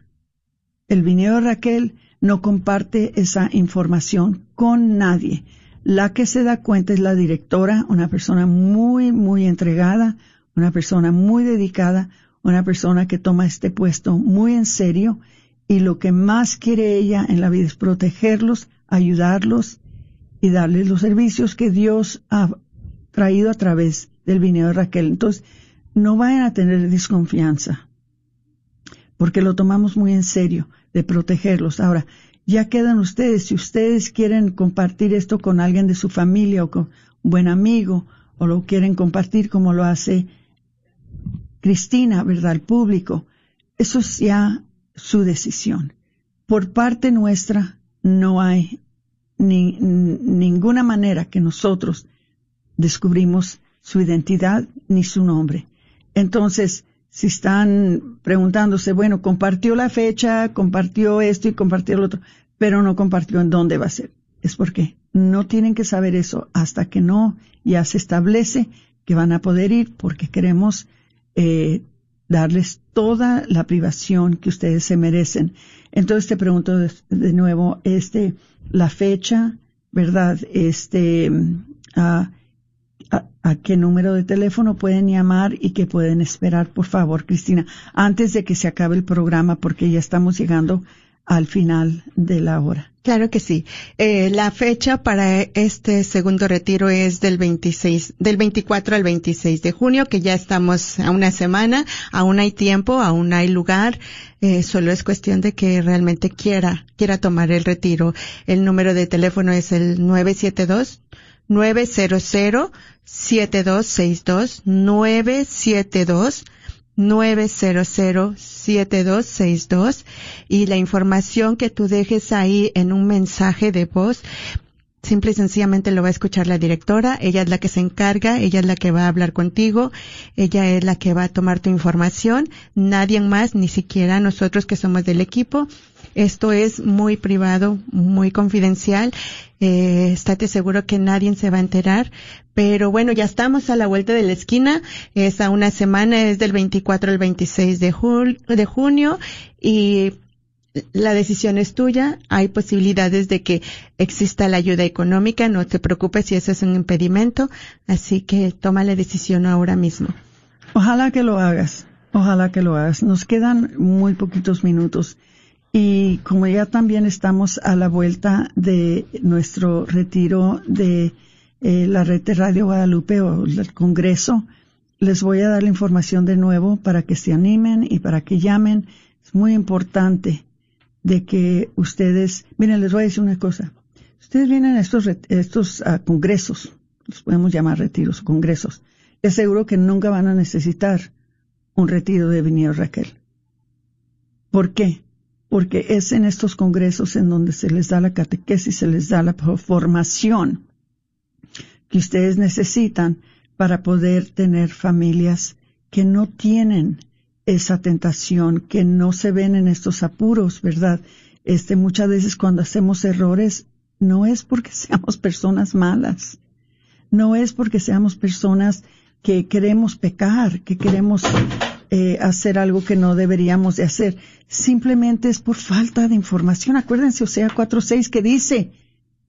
el viñedo Raquel, no comparte esa información con nadie. La que se da cuenta es la directora, una persona muy, muy entregada, una persona muy dedicada, una persona que toma este puesto muy en serio y lo que más quiere ella en la vida es protegerlos, ayudarlos y darles los servicios que Dios ha traído a través del vineo de Raquel. Entonces, no vayan a tener desconfianza, porque lo tomamos muy en serio de protegerlos. Ahora, ya quedan ustedes, si ustedes quieren compartir esto con alguien de su familia o con un buen amigo, o lo quieren compartir como lo hace Cristina, ¿verdad? Al público. Eso es ya su decisión. Por parte nuestra no hay ni, ninguna manera que nosotros descubrimos su identidad ni su nombre. Entonces, si están preguntándose, bueno, compartió la fecha, compartió esto y compartió lo otro, pero no compartió en dónde va a ser. Es porque no tienen que saber eso hasta que no ya se establece que van a poder ir porque queremos eh, darles toda la privación que ustedes se merecen. Entonces te pregunto de, nuevo, este, la fecha, ¿verdad? Este, a, a, qué número de teléfono pueden llamar y qué pueden esperar, por favor, Cristina, antes de que se acabe el programa, porque ya estamos llegando al final de la hora. Claro que sí. Eh, la fecha para este segundo retiro es del 26, del 24 al 26 de junio, que ya estamos a una semana, aún hay tiempo, aún hay lugar, eh, solo es cuestión de que realmente quiera, quiera tomar el retiro. El número de teléfono es el 972 900 7262 972 900-7262 y la información que tú dejes ahí en un mensaje de voz, simple y sencillamente lo va a escuchar la directora, ella es la que se encarga, ella es la que va a hablar contigo, ella es la que va a tomar tu información, nadie más, ni siquiera nosotros que somos del equipo. Esto es muy privado, muy confidencial. Eh, estate seguro que nadie se va a enterar. Pero bueno, ya estamos a la vuelta de la esquina. Es a una semana, es del 24 al 26 de, de junio y la decisión es tuya. Hay posibilidades de que exista la ayuda económica. No te preocupes si eso es un impedimento. Así que toma la decisión ahora mismo. Ojalá que lo hagas. Ojalá que lo hagas. Nos quedan muy poquitos minutos. Y como ya también estamos a la vuelta de nuestro retiro de eh, la red de Radio Guadalupe o el Congreso, les voy a dar la información de nuevo para que se animen y para que llamen. Es muy importante de que ustedes, miren, les voy a decir una cosa. Ustedes vienen a estos, estos uh, congresos, los podemos llamar retiros, congresos. Es seguro que nunca van a necesitar un retiro de Vinilo Raquel. ¿Por qué? Porque es en estos congresos en donde se les da la catequesis, se les da la formación que ustedes necesitan para poder tener familias que no tienen esa tentación, que no se ven en estos apuros, ¿verdad? Este, muchas veces cuando hacemos errores, no es porque seamos personas malas, no es porque seamos personas que queremos pecar, que queremos eh, hacer algo que no deberíamos de hacer. Simplemente es por falta de información. Acuérdense, 4.6 sea, 4, 6 que dice,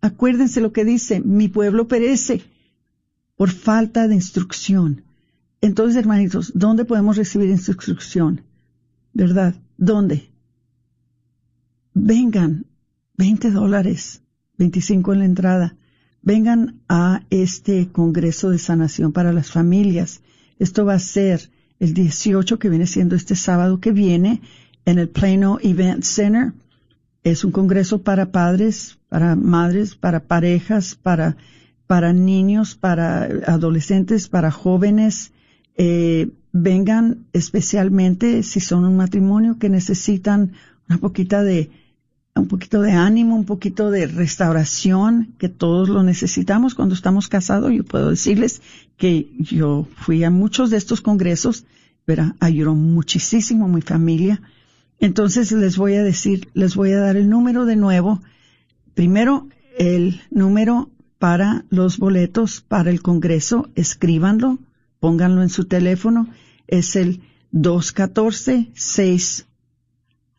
acuérdense lo que dice, mi pueblo perece. por falta de instrucción. Entonces, hermanitos, ¿dónde podemos recibir instrucción? ¿Verdad? ¿Dónde? Vengan, 20 dólares, 25 en la entrada. Vengan a este Congreso de Sanación para las Familias. Esto va a ser el 18 que viene siendo este sábado que viene en el Plano Event Center. Es un congreso para padres, para madres, para parejas, para, para niños, para adolescentes, para jóvenes. Eh, vengan especialmente si son un matrimonio que necesitan una poquita de un poquito de ánimo, un poquito de restauración, que todos lo necesitamos cuando estamos casados. Yo puedo decirles que yo fui a muchos de estos congresos, pero ayudó muchísimo mi familia. Entonces les voy a decir, les voy a dar el número de nuevo. Primero, el número para los boletos para el Congreso, escríbanlo, pónganlo en su teléfono, es el 214-653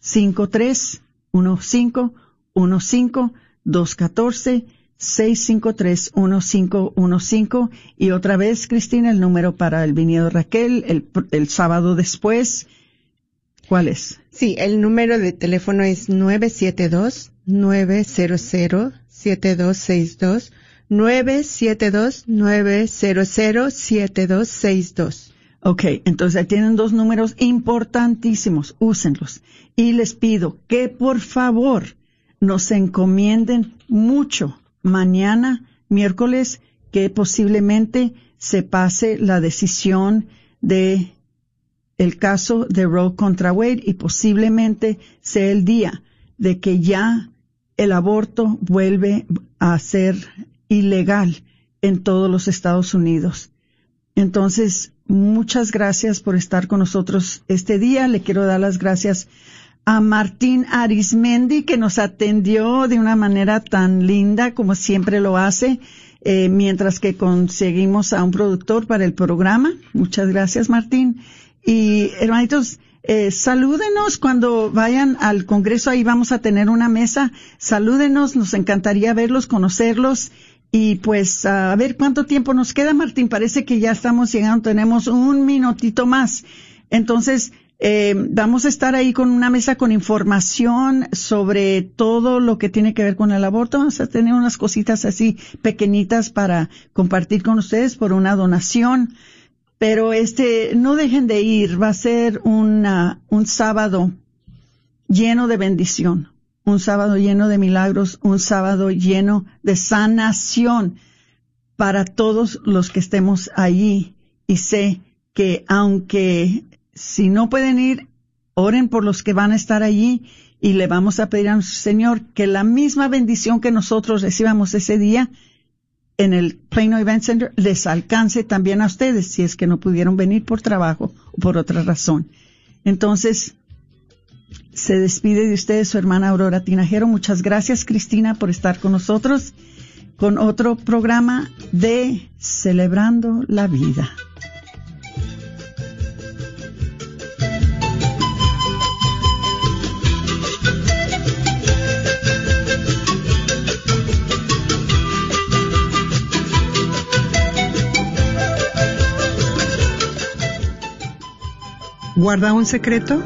1515 214 653 1515 y otra vez Cristina el número para el viñedo Raquel el, el sábado después. ¿cuál es? Sí, el número de teléfono es 972 900 7262 972 900 7262 Ok, entonces tienen dos números importantísimos, úsenlos. Y les pido que por favor nos encomienden mucho mañana, miércoles, que posiblemente se pase la decisión de el caso de Roe contra Wade y posiblemente sea el día de que ya el aborto vuelve a ser ilegal en todos los Estados Unidos. Entonces, muchas gracias por estar con nosotros este día. Le quiero dar las gracias a Martín Arismendi, que nos atendió de una manera tan linda como siempre lo hace, eh, mientras que conseguimos a un productor para el programa. Muchas gracias, Martín. Y hermanitos, eh, salúdenos cuando vayan al Congreso, ahí vamos a tener una mesa. Salúdenos, nos encantaría verlos, conocerlos y pues a ver cuánto tiempo nos queda, Martín. Parece que ya estamos llegando, tenemos un minutito más. Entonces, eh, vamos a estar ahí con una mesa con información sobre todo lo que tiene que ver con el aborto. Vamos a tener unas cositas así pequeñitas para compartir con ustedes por una donación. Pero este, no dejen de ir. Va a ser una, un sábado lleno de bendición un sábado lleno de milagros, un sábado lleno de sanación para todos los que estemos allí. Y sé que aunque si no pueden ir, oren por los que van a estar allí y le vamos a pedir al Señor que la misma bendición que nosotros recibamos ese día en el Plano Event Center les alcance también a ustedes si es que no pudieron venir por trabajo o por otra razón. Entonces, se despide de ustedes su hermana Aurora Tinajero. Muchas gracias, Cristina, por estar con nosotros con otro programa de Celebrando la Vida. ¿Guarda un secreto?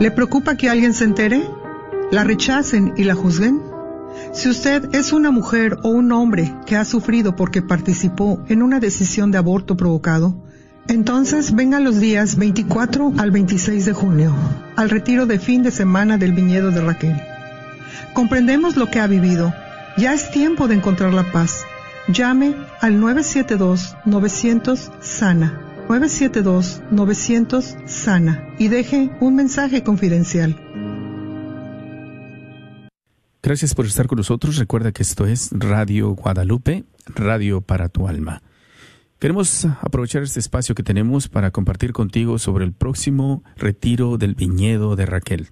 ¿Le preocupa que alguien se entere? ¿La rechacen y la juzguen? Si usted es una mujer o un hombre que ha sufrido porque participó en una decisión de aborto provocado, entonces venga los días 24 al 26 de junio, al retiro de fin de semana del viñedo de Raquel. Comprendemos lo que ha vivido. Ya es tiempo de encontrar la paz. Llame al 972-900-SANA 972-900 Sana y deje un mensaje confidencial. Gracias por estar con nosotros. Recuerda que esto es Radio Guadalupe, Radio para tu alma. Queremos aprovechar este espacio que tenemos para compartir contigo sobre el próximo retiro del viñedo de Raquel.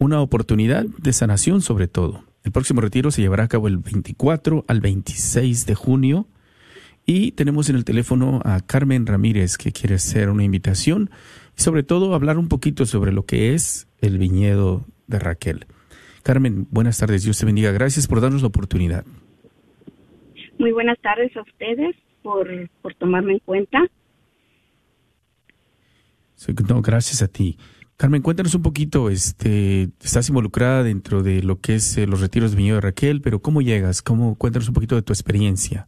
Una oportunidad de sanación sobre todo. El próximo retiro se llevará a cabo el 24 al 26 de junio y tenemos en el teléfono a Carmen Ramírez que quiere hacer una invitación y sobre todo hablar un poquito sobre lo que es el viñedo de Raquel. Carmen, buenas tardes, Dios te bendiga. Gracias por darnos la oportunidad. Muy buenas tardes a ustedes por, por tomarme en cuenta. No, gracias a ti. Carmen, cuéntanos un poquito, este, estás involucrada dentro de lo que es eh, los retiros de Viñedo de Raquel, pero ¿cómo llegas? ¿Cómo, cuéntanos un poquito de tu experiencia.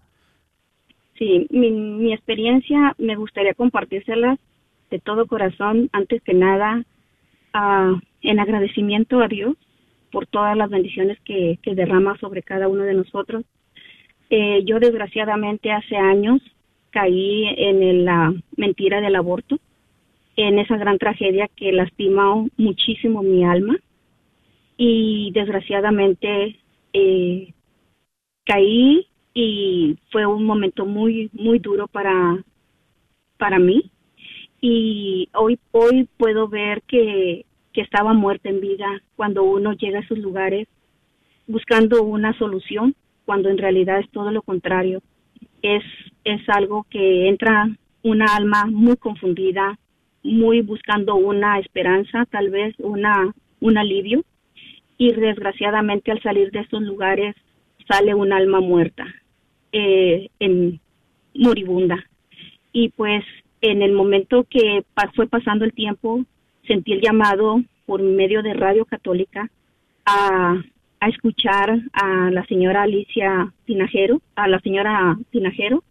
Sí, mi, mi experiencia me gustaría compartírselas de todo corazón, antes que nada, uh, en agradecimiento a Dios por todas las bendiciones que, que derrama sobre cada uno de nosotros. Eh, yo desgraciadamente hace años caí en la mentira del aborto, en esa gran tragedia que lastimó muchísimo mi alma y desgraciadamente eh, caí y fue un momento muy muy duro para para mí. Y hoy hoy puedo ver que que estaba muerta en vida cuando uno llega a esos lugares buscando una solución cuando en realidad es todo lo contrario. Es es algo que entra una alma muy confundida muy buscando una esperanza tal vez una un alivio. Y desgraciadamente al salir de esos lugares sale un alma muerta eh, en moribunda. Y pues en el momento que fue pasando el tiempo, sentí el llamado por medio de Radio Católica a, a escuchar a la señora Alicia Tinajero, a la señora Tinajero,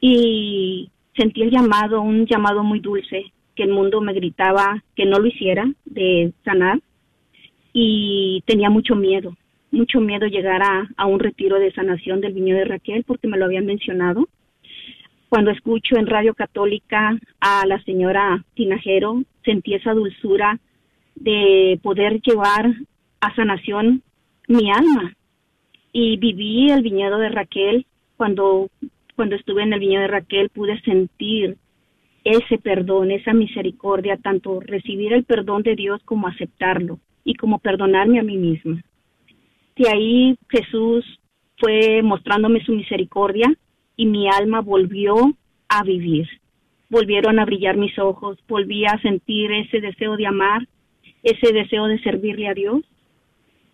y sentí el llamado, un llamado muy dulce, que el mundo me gritaba que no lo hiciera, de sanar, y tenía mucho miedo, mucho miedo llegar a, un retiro de sanación del viñedo de Raquel, porque me lo habían mencionado, cuando escucho en Radio Católica a la señora Tinajero, sentí esa dulzura de poder llevar a sanación mi alma. Y viví el viñedo de Raquel. Cuando, cuando estuve en el viñedo de Raquel pude sentir ese perdón, esa misericordia, tanto recibir el perdón de Dios como aceptarlo y como perdonarme a mí misma. De ahí Jesús fue mostrándome su misericordia y mi alma volvió a vivir. Volvieron a brillar mis ojos, volví a sentir ese deseo de amar, ese deseo de servirle a Dios.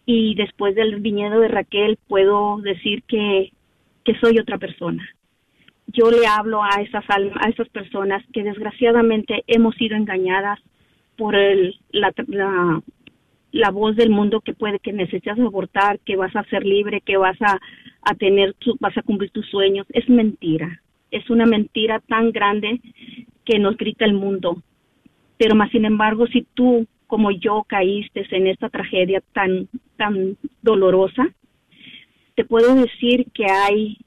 Y después del viñedo de Raquel puedo decir que, que soy otra persona. Yo le hablo a esas, a esas personas que desgraciadamente hemos sido engañadas por el, la, la, la voz del mundo que puede que necesitas abortar, que vas a ser libre, que vas a, a tener, vas a cumplir tus sueños, es mentira. Es una mentira tan grande que nos grita el mundo. Pero más sin embargo, si tú como yo caíste en esta tragedia tan tan dolorosa, te puedo decir que hay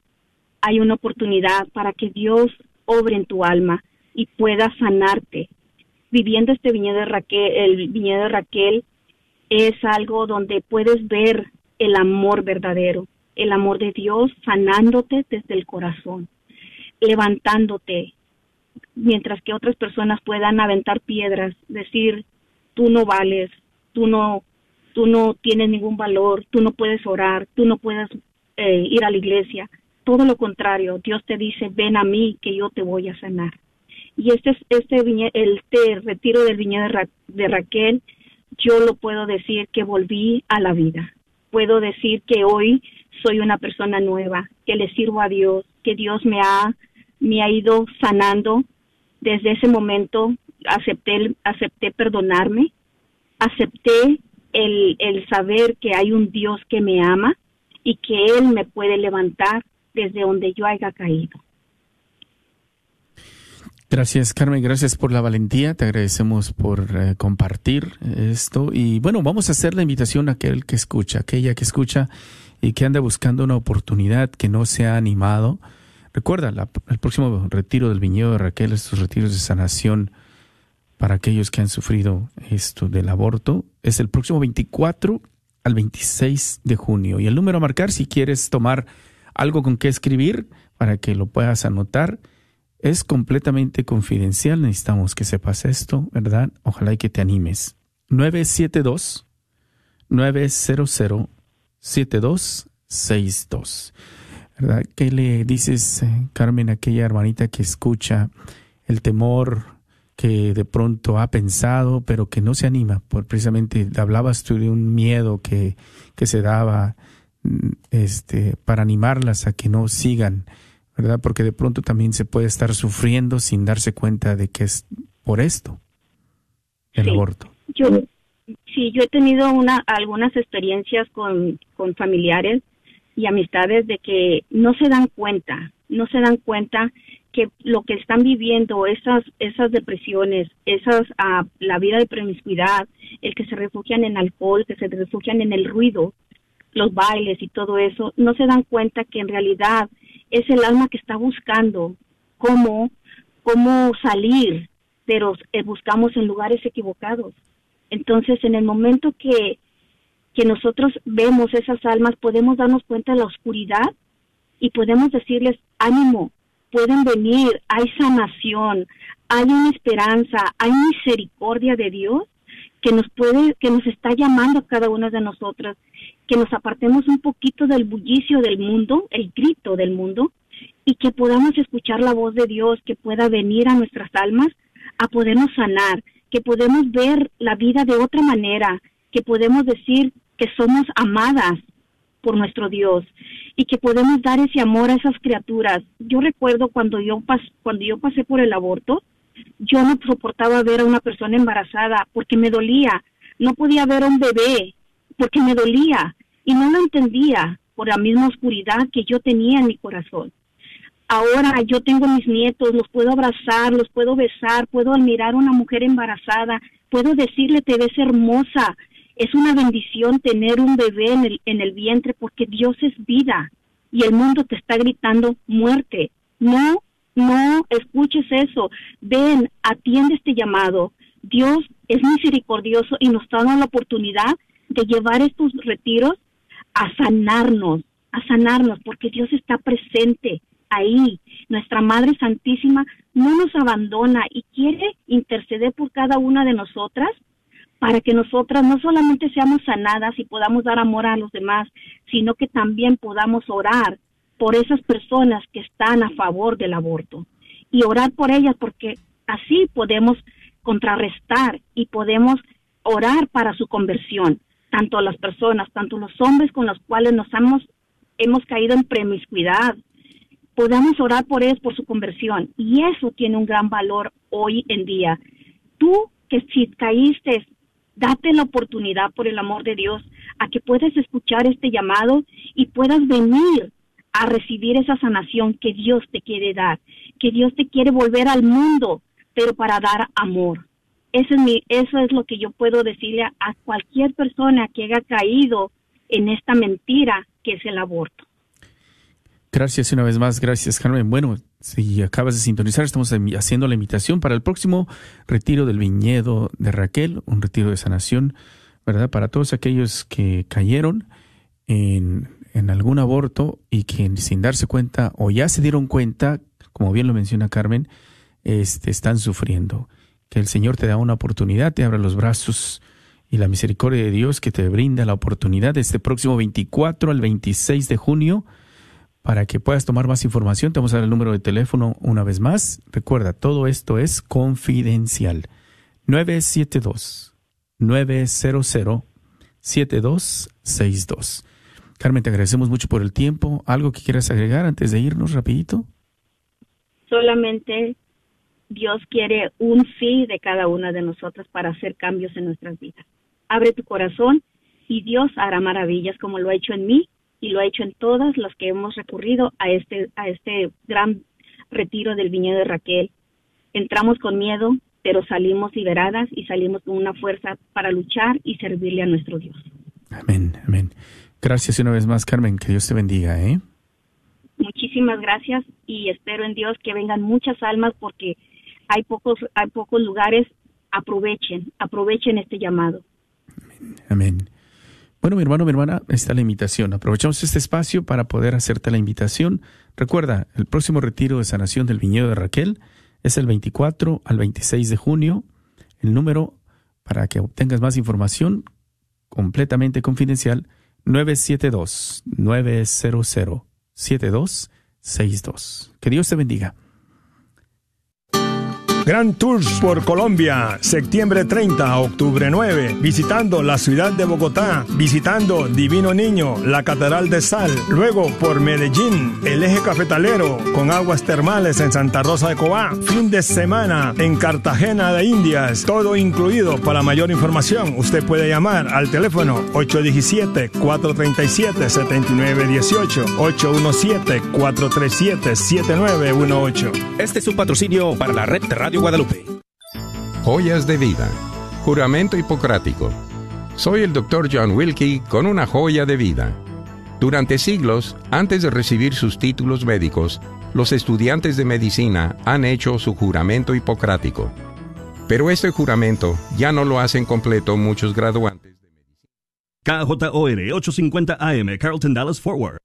hay una oportunidad para que Dios obre en tu alma y pueda sanarte. Viviendo este viñedo de Raquel, el viñedo de Raquel es algo donde puedes ver el amor verdadero, el amor de Dios sanándote desde el corazón, levantándote, mientras que otras personas puedan aventar piedras, decir, tú no vales, tú no, tú no tienes ningún valor, tú no puedes orar, tú no puedes eh, ir a la iglesia. Todo lo contrario, Dios te dice, ven a mí que yo te voy a sanar. Y este, este, el este retiro del viñedo de Raquel, yo lo puedo decir que volví a la vida. Puedo decir que hoy soy una persona nueva, que le sirvo a Dios, que Dios me ha, me ha ido sanando. Desde ese momento acepté, acepté perdonarme, acepté el, el saber que hay un Dios que me ama y que Él me puede levantar desde donde yo haya caído. Gracias, Carmen. Gracias por la valentía. Te agradecemos por eh, compartir esto. Y bueno, vamos a hacer la invitación a aquel que escucha, aquella que escucha y que anda buscando una oportunidad que no se ha animado. Recuerda, el próximo retiro del viñedo de Raquel, estos retiros de sanación para aquellos que han sufrido esto del aborto, es el próximo 24 al 26 de junio. Y el número a marcar, si quieres tomar algo con qué escribir para que lo puedas anotar, es completamente confidencial. Necesitamos que sepas esto, ¿verdad? Ojalá y que te animes. 972 900 7262. ¿Verdad? ¿Qué le dices, eh, Carmen, a aquella hermanita que escucha el temor que de pronto ha pensado, pero que no se anima? Por precisamente hablabas tú de un miedo que, que se daba mm, este, para animarlas a que no sigan, ¿verdad? Porque de pronto también se puede estar sufriendo sin darse cuenta de que es por esto el aborto. Yo, sí, yo he tenido una, algunas experiencias con, con familiares y amistades de que no se dan cuenta, no se dan cuenta que lo que están viviendo, esas, esas depresiones, esas, uh, la vida de promiscuidad, el que se refugian en alcohol, que se refugian en el ruido, los bailes y todo eso, no se dan cuenta que en realidad es el alma que está buscando cómo, cómo salir, pero eh, buscamos en lugares equivocados. Entonces, en el momento que, que nosotros vemos esas almas, podemos darnos cuenta de la oscuridad y podemos decirles, ánimo, pueden venir, hay sanación, hay una esperanza, hay misericordia de Dios que nos puede, que nos está llamando a cada una de nosotras, que nos apartemos un poquito del bullicio del mundo, el grito del mundo, y que podamos escuchar la voz de Dios, que pueda venir a nuestras almas a podernos sanar, que podemos ver la vida de otra manera, que podemos decir que somos amadas por nuestro Dios y que podemos dar ese amor a esas criaturas. Yo recuerdo cuando yo pas cuando yo pasé por el aborto, yo no soportaba ver a una persona embarazada porque me dolía, no podía ver a un bebé porque me dolía y no lo entendía por la misma oscuridad que yo tenía en mi corazón. Ahora yo tengo mis nietos, los puedo abrazar, los puedo besar, puedo admirar a una mujer embarazada, puedo decirle te ves hermosa, es una bendición tener un bebé en el, en el vientre porque Dios es vida y el mundo te está gritando muerte. No, no escuches eso. Ven, atiende este llamado. Dios es misericordioso y nos da la oportunidad de llevar estos retiros a sanarnos, a sanarnos, porque Dios está presente ahí. Nuestra Madre Santísima no nos abandona y quiere interceder por cada una de nosotras para que nosotras no solamente seamos sanadas y podamos dar amor a los demás, sino que también podamos orar por esas personas que están a favor del aborto y orar por ellas porque así podemos contrarrestar y podemos orar para su conversión, tanto las personas, tanto los hombres con los cuales nos hemos, hemos caído en promiscuidad, podamos orar por ellos por su conversión y eso tiene un gran valor hoy en día. Tú que si caíste Date la oportunidad, por el amor de Dios, a que puedas escuchar este llamado y puedas venir a recibir esa sanación que Dios te quiere dar, que Dios te quiere volver al mundo, pero para dar amor. Eso es, mi, eso es lo que yo puedo decirle a, cualquier persona que haya caído en esta mentira que es el aborto. Gracias una vez más, gracias Carmen. Bueno, si acabas de sintonizar, estamos haciendo la invitación para el próximo retiro del viñedo de Raquel, un retiro de sanación, ¿verdad? Para todos aquellos que cayeron en, en algún aborto y que sin darse cuenta o ya se dieron cuenta, como bien lo menciona Carmen, este, están sufriendo. Que el Señor te da una oportunidad, te abra los brazos y la misericordia de Dios que te brinda la oportunidad este próximo 24 al 26 de junio para que puedas tomar más información, te vamos a dar el número de teléfono una vez más. Recuerda, todo esto es confidencial. 972 900 7262. Carmen, te agradecemos mucho por el tiempo. ¿Algo que quieras agregar antes de irnos rapidito? Solamente Dios quiere un sí de cada una de nosotras para hacer cambios en nuestras vidas. Abre tu corazón y Dios hará maravillas como lo ha hecho en mí y lo ha hecho en todas las que hemos recurrido a este, a este gran retiro del viñedo de Raquel. Entramos con miedo, pero salimos liberadas y salimos con una fuerza para luchar y servirle a nuestro Dios. Amén, amén. Gracias una vez más, Carmen. Que Dios te bendiga, ¿eh? Muchísimas gracias y espero en Dios que vengan muchas almas porque hay pocos, hay pocos lugares. Aprovechen, aprovechen este llamado. Amén. Bueno, mi hermano, mi hermana, está la invitación. Aprovechamos este espacio para poder hacerte la invitación. Recuerda, el próximo retiro de sanación del viñedo de Raquel es el 24 al 26 de junio. El número para que obtengas más información completamente confidencial 972 900 7262. Que Dios te bendiga. Grand Tours por Colombia, septiembre 30 a octubre 9, visitando la ciudad de Bogotá, visitando Divino Niño, la Catedral de Sal, luego por Medellín, el eje cafetalero, con aguas termales en Santa Rosa de Cobá, fin de semana en Cartagena de Indias, todo incluido. Para mayor información, usted puede llamar al teléfono 817-437-7918, 817-437-7918. Este es un patrocinio para la red de Radio Guadalupe. Joyas de vida. Juramento hipocrático. Soy el Dr. John Wilkie con una joya de vida. Durante siglos, antes de recibir sus títulos médicos, los estudiantes de medicina han hecho su juramento hipocrático. Pero este juramento ya no lo hacen completo muchos graduantes. KJOR 850 AM, Carlton Dallas Forward.